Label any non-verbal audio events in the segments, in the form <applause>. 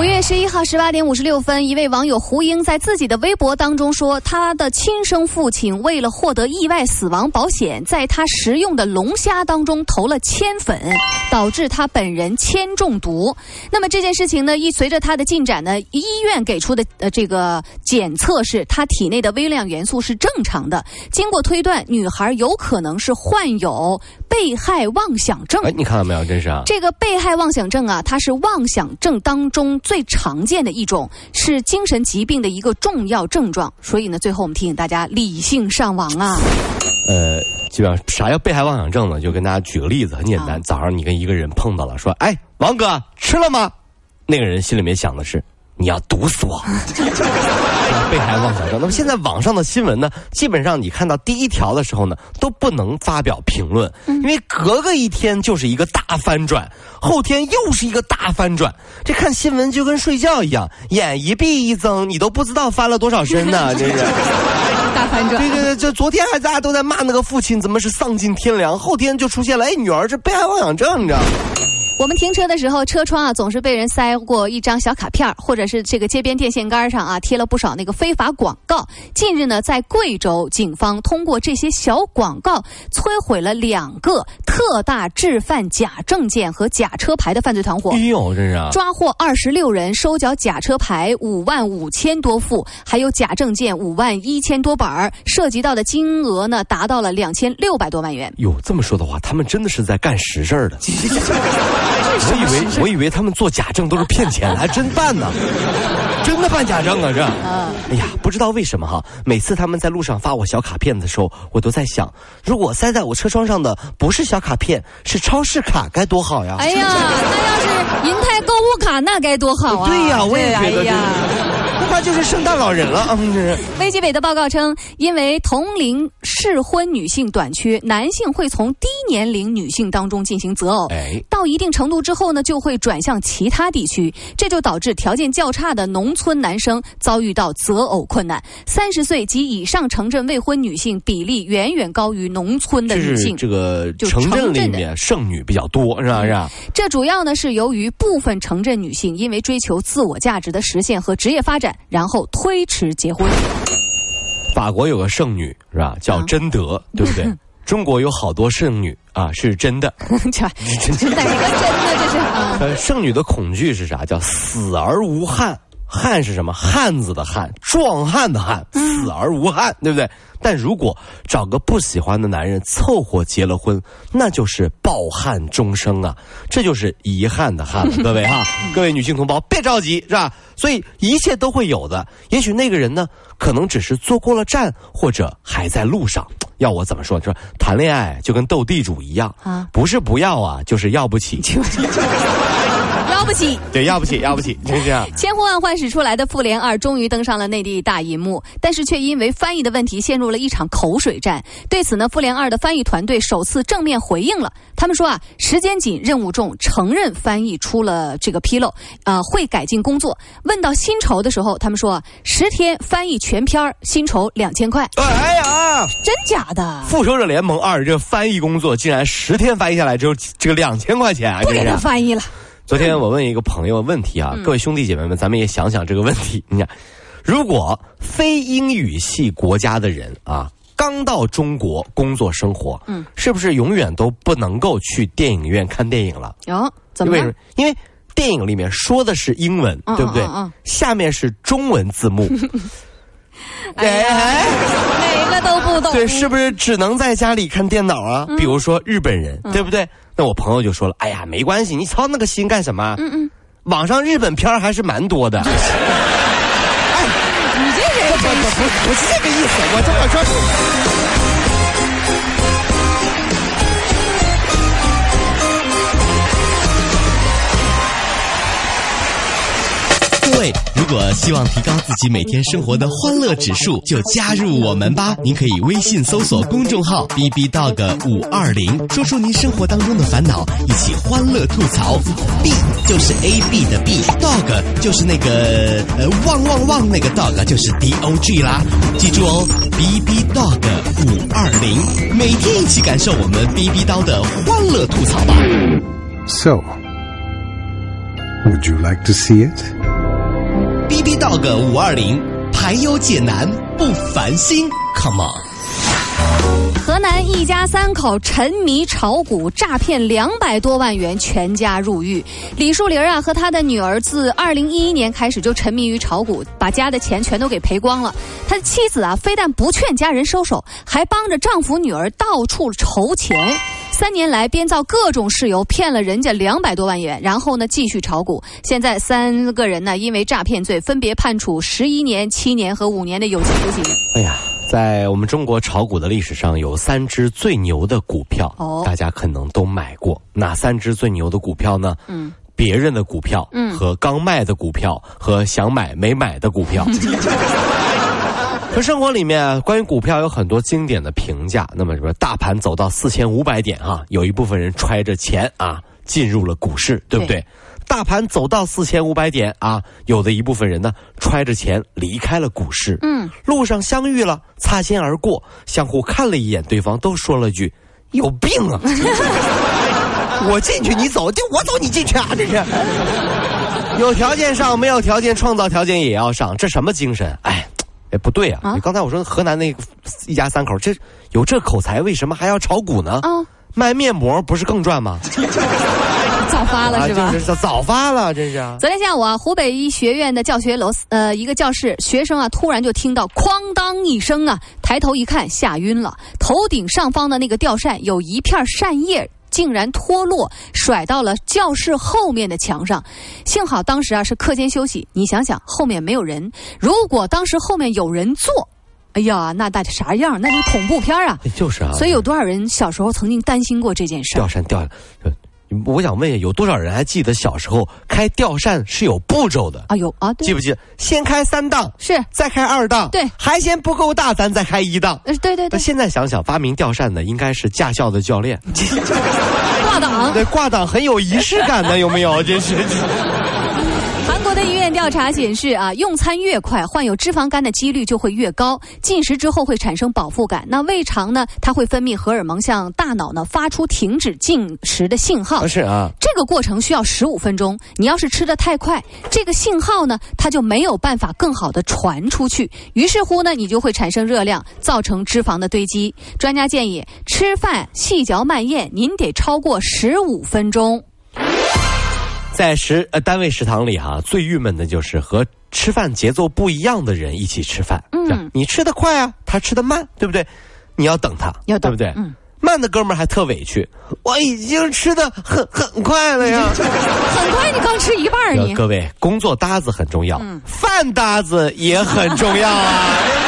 五月十一号十八点五十六分，一位网友胡英在自己的微博当中说，他的亲生父亲为了获得意外死亡保险，在他食用的龙虾当中投了铅粉，导致他本人铅中毒。那么这件事情呢，一随着他的进展呢，医院给出的呃这个检测是他体内的微量元素是正常的。经过推断，女孩有可能是患有被害妄想症。哎，你看到没有？真是啊。这个被害妄想症啊，它是妄想症当中最常见的一种，是精神疾病的一个重要症状。所以呢，最后我们提醒大家理性上网啊。呃，基本上啥叫被害妄想症呢？就跟大家举个例子，很简单。早上你跟一个人碰到了，说：“哎，王哥吃了吗？”那个人心里面想的是：“你要毒死我。”被害妄想症。那么现在网上的新闻呢，基本上你看到第一条的时候呢，都不能发表评论，因为隔个一天就是一个大翻转，后天又是一个大翻转。这看新闻就跟睡觉一样，眼一闭一睁，你都不知道翻了多少身呢，<laughs> 这是。大翻转。对对对，就昨天还大家都在骂那个父亲怎么是丧尽天良，后天就出现了，哎，女儿这被害妄想症，你知道。我们停车的时候，车窗啊总是被人塞过一张小卡片或者是这个街边电线杆上啊贴了不少那个非法广告。近日呢，在贵州，警方通过这些小广告，摧毁了两个特大制贩假证件和假车牌的犯罪团伙。哎呦，这是抓获二十六人，收缴假车牌五万五千多副，还有假证件五万一千多本儿，涉及到的金额呢达到了两千六百多万元。哟，这么说的话，他们真的是在干实事儿的。<laughs> <laughs> 我以为我以为他们做假证都是骗钱，<laughs> 还真办呢，真的办假证啊这。哎呀，不知道为什么哈，每次他们在路上发我小卡片的时候，我都在想，如果塞在我车窗上的不是小卡片，是超市卡，该多好呀！哎呀，那要是银泰购物卡，那该多好啊！对呀，我也觉得。他就是圣诞老人了。嗯，这是卫计委的报告称，因为同龄适婚女性短缺，男性会从低年龄女性当中进行择偶，哎到一定程度之后呢，就会转向其他地区，这就导致条件较差的农村男生遭遇到择偶困难。三十岁及以上城镇未婚女性比例远远高于农村的女性。这个城镇里面剩女比较多，是吧？是吧？这主要呢是由于部分城镇女性因为追求自我价值的实现和职业发展。然后推迟结婚。法国有个圣女是吧？叫贞德，<laughs> 对不对？中国有好多圣女啊，是真的。<laughs> <laughs> 这哪个真的？这是？呃，圣女的恐惧是啥？叫死而无憾。汉是什么？汉子的汉，壮汉的汉，死而无憾，对不对？但如果找个不喜欢的男人凑合结了婚，那就是抱憾终生啊！这就是遗憾的憾，各位哈，<laughs> 各位女性同胞别着急，是吧？所以一切都会有的。也许那个人呢，可能只是坐过了站，或者还在路上。要我怎么说？说谈恋爱就跟斗地主一样啊，不是不要啊，就是要不起。<laughs> 要不起，对，要不起，要不起，<laughs> 就是这样。千呼万唤始出来的《复联二》终于登上了内地大银幕，但是却因为翻译的问题陷入了一场口水战。对此呢，《复联二》的翻译团队首次正面回应了，他们说啊，时间紧，任务重，承认翻译出了这个纰漏，啊，会改进工作。问到薪酬的时候，他们说十天翻译全片薪酬两千块。哎呀，真假的？《复仇者联盟二》这翻译工作竟然十天翻译下来只有这个两千块钱啊，不给他翻译了。昨天我问一个朋友问题啊，各位兄弟姐妹们，咱们也想想这个问题。你看，如果非英语系国家的人啊，刚到中国工作生活，嗯，是不是永远都不能够去电影院看电影了？有怎么？为什么？因为电影里面说的是英文，对不对？下面是中文字幕。<laughs> 哎，对，是不是只能在家里看电脑啊？比如说日本人，对不对？那我朋友就说了：“哎呀，没关系，你操那个心干什么？嗯嗯，网上日本片还是蛮多的。<laughs> ”哎，你这人不不不不是这个意思，我这么说。各位。果希望提高自己每天生活的欢乐指数，就加入我们吧。您可以微信搜索公众号 “B B Dog 五二零”，说出您生活当中的烦恼，一起欢乐吐槽。B 就是 A B 的 B，Dog 就是那个呃汪汪汪那个 Dog 就是 D O G 啦。记住哦，B B Dog 五二零，每天一起感受我们 B B 刀的欢乐吐槽吧。So, would you like to see it? 一到个五二零排忧解难不烦心 come on 河南一家三口沉迷炒股，诈骗两百多万元，全家入狱。李树林啊和他的女儿自二零一一年开始就沉迷于炒股，把家的钱全都给赔光了。他的妻子啊非但不劝家人收手，还帮着丈夫女儿到处筹钱。三年来编造各种事由骗了人家两百多万元，然后呢继续炒股。现在三个人呢因为诈骗罪分别判处十一年、七年和五年的有期徒刑。哎呀，在我们中国炒股的历史上，有三只最牛的股票，哦大家可能都买过。哪三只最牛的股票呢？嗯，别人的股票，嗯和刚卖的股票，和想买没买的股票。<laughs> 可生活里面关于股票有很多经典的评价。那么什么大盘走到四千五百点啊，有一部分人揣着钱啊进入了股市，对不对？对大盘走到四千五百点啊，有的一部分人呢揣着钱离开了股市。嗯，路上相遇了，擦肩而过，相互看了一眼对方，都说了句：“有病啊！” <laughs> 我进去你走，就我走你进去啊！这是 <laughs> 有条件上，没有条件创造条件也要上，这什么精神？哎，哎不对啊！刚才我说河南那个一家三口，这有这口才，为什么还要炒股呢？啊，卖面膜不是更赚吗？早发了是吧？啊，就是早早发了，真是啊。昨天下午啊，湖北医学院的教学楼呃一个教室，学生啊突然就听到哐当一声啊，抬头一看吓晕了，头顶上方的那个吊扇有一片扇叶。竟然脱落，甩到了教室后面的墙上。幸好当时啊是课间休息，你想想后面没有人，如果当时后面有人坐，哎呀，那那啥样？那是恐怖片啊！哎就是啊，所以有多少人小时候曾经担心过这件事儿吊？扇吊，呃我想问一下，有多少人还记得小时候开吊扇是有步骤的？啊，有啊，对记不记得？先开三档，是，再开二档，对还嫌不够大，咱再开一档。呃，对对对，那现在想想，发明吊扇的应该是驾校的教练，挂档。对，挂档很有仪式感的，有没有？这是。调查显示啊，用餐越快，患有脂肪肝的几率就会越高。进食之后会产生饱腹感，那胃肠呢，它会分泌荷尔蒙，向大脑呢发出停止进食的信号。不是啊，这个过程需要十五分钟。你要是吃的太快，这个信号呢，它就没有办法更好的传出去。于是乎呢，你就会产生热量，造成脂肪的堆积。专家建议，吃饭细嚼慢咽，您得超过十五分钟。在食呃单位食堂里哈、最郁闷的就是和吃饭节奏不一样的人一起吃饭。嗯你吃的快啊，他吃的慢，对不对？你要等他，要等对不对？嗯。慢的哥们儿还特委屈，我已经吃的很很快了呀。很快，你刚吃一半儿你。各位，工作搭子很重要，嗯饭搭子也很重要啊，<laughs>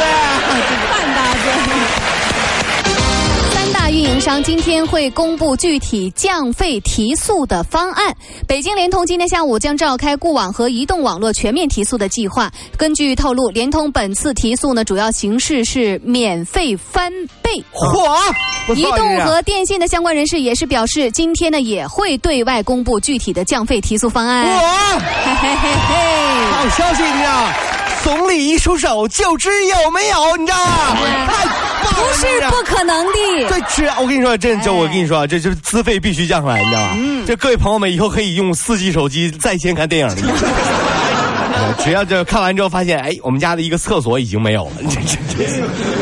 运营商今天会公布具体降费提速的方案。北京联通今天下午将召开固网和移动网络全面提速的计划。根据透露，联通本次提速呢，主要形式是免费翻倍。嚯，移动和电信的相关人士也是表示，今天呢也会对外公布具体的降费提速方案。哇，嘿嘿嘿嘿。好消息，你知道？总理一出手就知有没有，你知道吗？不是不可能的。对，吃我跟你说，这这我跟你说，这就是资费必须降下来，你知道吧？嗯这各位朋友们以后可以用四 G 手机在线看电影了。<laughs> 只要这看完之后发现，哎，我们家的一个厕所已经没有了，这这这。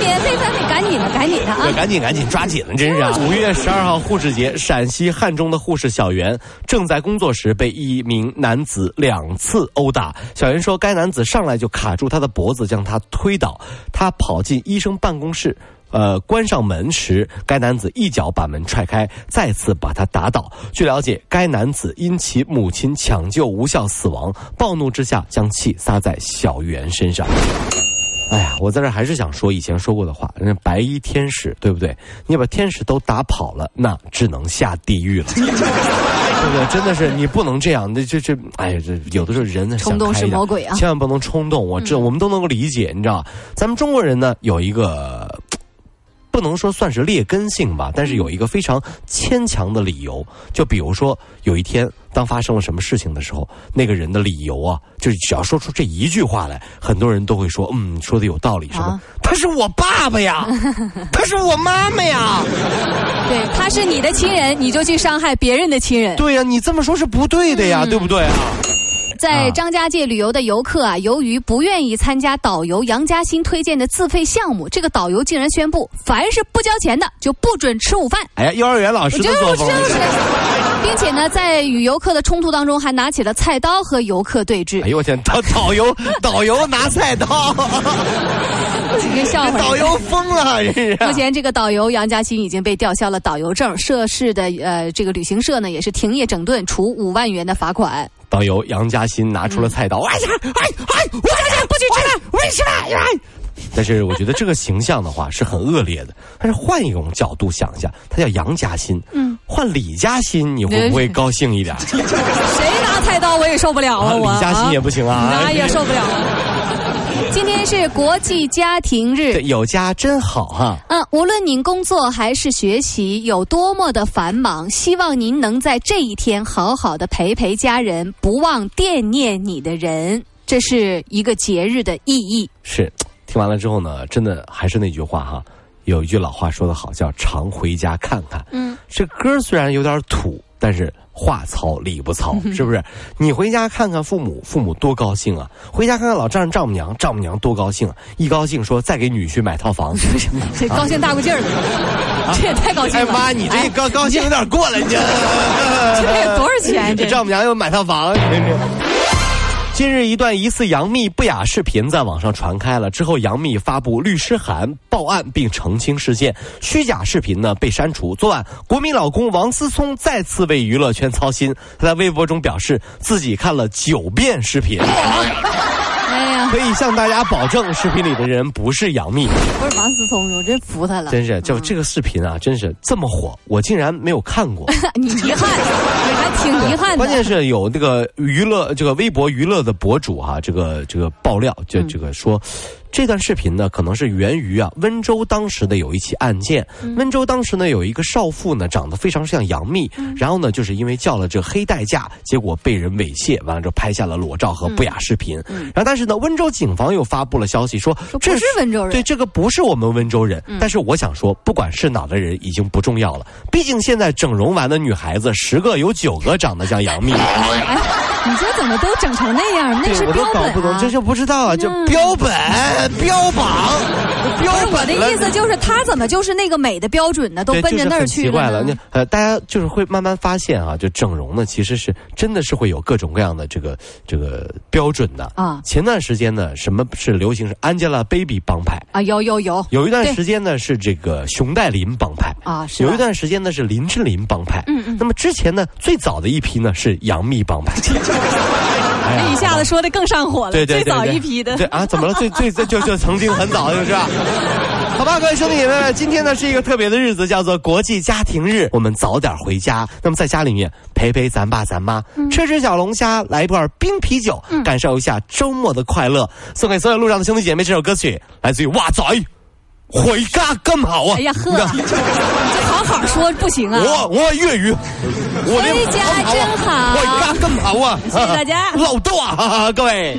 免费翻倍，赶紧的，赶紧的啊！赶紧赶紧抓紧了，真是啊！五月十二号护士节，陕西汉中的护士小袁正在工作时被一名男子两次殴打。小袁说，该男子上来就卡住他的脖子，将他推倒。他跑进医生办公室。呃，关上门时，该男子一脚把门踹开，再次把他打倒。据了解，该男子因其母亲抢救无效死亡，暴怒之下将气撒在小袁身上。哎呀，我在这还是想说以前说过的话，人家白衣天使，对不对？你把天使都打跑了，那只能下地狱了，对不对？真的是你不能这样，那这这，哎呀，这有的时候人呢冲动是魔鬼啊千万不能冲动。我这、我们都能够理解，你知道，咱们中国人呢有一个。不能说算是劣根性吧，但是有一个非常牵强的理由，就比如说有一天当发生了什么事情的时候，那个人的理由啊，就是只要说出这一句话来，很多人都会说，嗯，说的有道理，什么？啊他是我爸爸呀，<laughs> 他是我妈妈呀，对，他是你的亲人，你就去伤害别人的亲人。对呀、你这么说是不对的呀，对不对啊？在张家界旅游的游客啊，由于不愿意参加导游杨嘉欣推荐的自费项目，这个导游竟然宣布，凡是不交钱的就不准吃午饭。哎呀，幼儿园老师的就是作风就，是，<laughs> 并且呢，在与游客的冲突当中，还拿起了菜刀和游客对峙哎。呦我天，导导游 <laughs> 导游拿菜刀，这个笑话。导游疯了，这是。目前，这个导游杨嘉欣已经被吊销了导游证，涉事的呃这个旅行社呢也是停业整顿，处五万元的罚款。导游杨嘉欣拿出了菜刀，哎呀，哎哎，我这不许吃饭，我也吃饭，哎。但是我觉得这个形象的话是很恶劣的。但是换一种角度想一下，他叫杨嘉欣，嗯，换李嘉欣，你会不会高兴一点？<laughs> 谁拿菜刀我也受不了啊！李嘉欣也不行啊那也受不了。<laughs> 今天是国际家庭日对，，有家真好哈。嗯，无论您工作还是学习有多么的繁忙，希望您能在这一天好好的陪陪家人，不忘惦念你的人，这是一个节日的意义。是，听完了之后呢，真的还是那句话哈，有一句老话说的好，叫常回家看看。嗯，这歌虽然有点土，但是话糙理不糙，是不是？你回家看看父母，父母多高兴啊！回家看看老丈人丈母娘，丈母娘多高兴啊！一高兴说再给女婿买套房。<laughs> 这高兴大过劲儿了，这也太高兴了。哎妈，你这高高兴有点过了，你这。<laughs> 这得多少钱？这丈母娘又买套房。近日，一段疑似杨幂不雅视频在网上传开了。之后，杨幂发布律师函报案并澄清事件，虚假视频呢被删除。昨晚，国民老公王思聪再次为娱乐圈操心，他在微博中表示自己看了九遍视频，可以向大家保证，视频里的人不是杨幂。不是王思聪，我真服他了。真是，就这个视频啊，真是这么火，我竟然没有看过。<laughs> 你遗憾，你还挺遗憾的。关键是有那个娱乐这个微博娱乐的博主哈、这个这个爆料，就这个说。这段视频呢，可能是源于啊温州当时的有一起案件。温州当时呢有一个少妇呢，长得非常像杨幂，然后呢就是因为叫了这黑代驾，结果被人猥亵，完了之后拍下了裸照和不雅视频。然后但是呢，温州警方又发布了消息说，这是温州人对，这个不是我们温州人。但是我想说，不管是哪的人已经不重要了，毕竟现在整容完的女孩子十个有九个长得像杨幂。<laughs> 哎，你这怎么都整成那样？那是对我标都搞不懂！这就不知道啊，就嗯标本、标榜、标不是我的意思，就是他怎么就是那个美的标准呢？都，奔着那儿就是奇怪了。去了呢那呃，大家就是会慢慢发现啊，就整容呢，其实是真的是会有各种各样的这个这个标准的啊前段时间呢，什么是流行是 Angelababy 帮派，啊，有有有有一段时间呢是这个熊黛林帮派。啊，是有一段时间呢是林志玲帮派，嗯嗯，那么之前呢最早的一批呢是杨幂帮派，<laughs> 这一下子说的更上火了，对对对，最早一批的对啊，怎么了？最最最就就曾经很早就是吧。<laughs> 好吧，各位兄弟姐妹们，今天呢是一个特别的日子，叫做国际家庭日。我们早点回家，那么在家里面陪陪咱爸咱妈，吃吃小龙虾，来一罐冰啤酒，感受一下周末的快乐。送给所有路上的兄弟姐妹，这首歌曲来自于哇仔，回家更好啊！哎呀呵，你这好好说不行啊！我我粤语，我回家真好回家更好啊！谢谢大家老多啊，哈哈各位。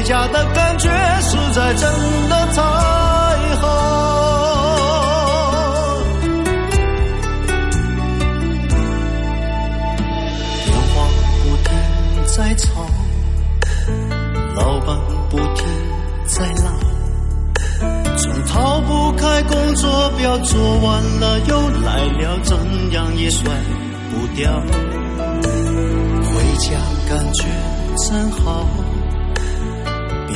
回家的感觉实在真的太好。电话不停在吵，老板不停在闹，总逃不开工作表，做完了又来了，怎样也甩不掉。回家感觉真好，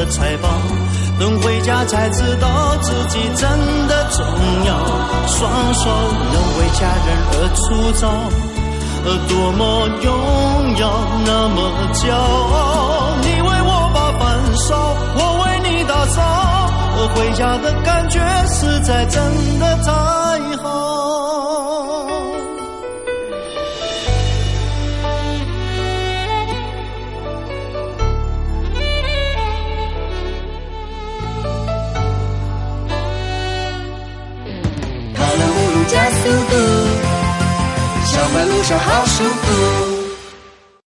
的财宝。等回家才知道自己真的重要，双手能为家人而粗糙，而，多么荣耀，那么骄傲。你为我把饭烧，我为你打扫。我回家的感觉实在真的太好。嘟嘟，小白路上好舒服。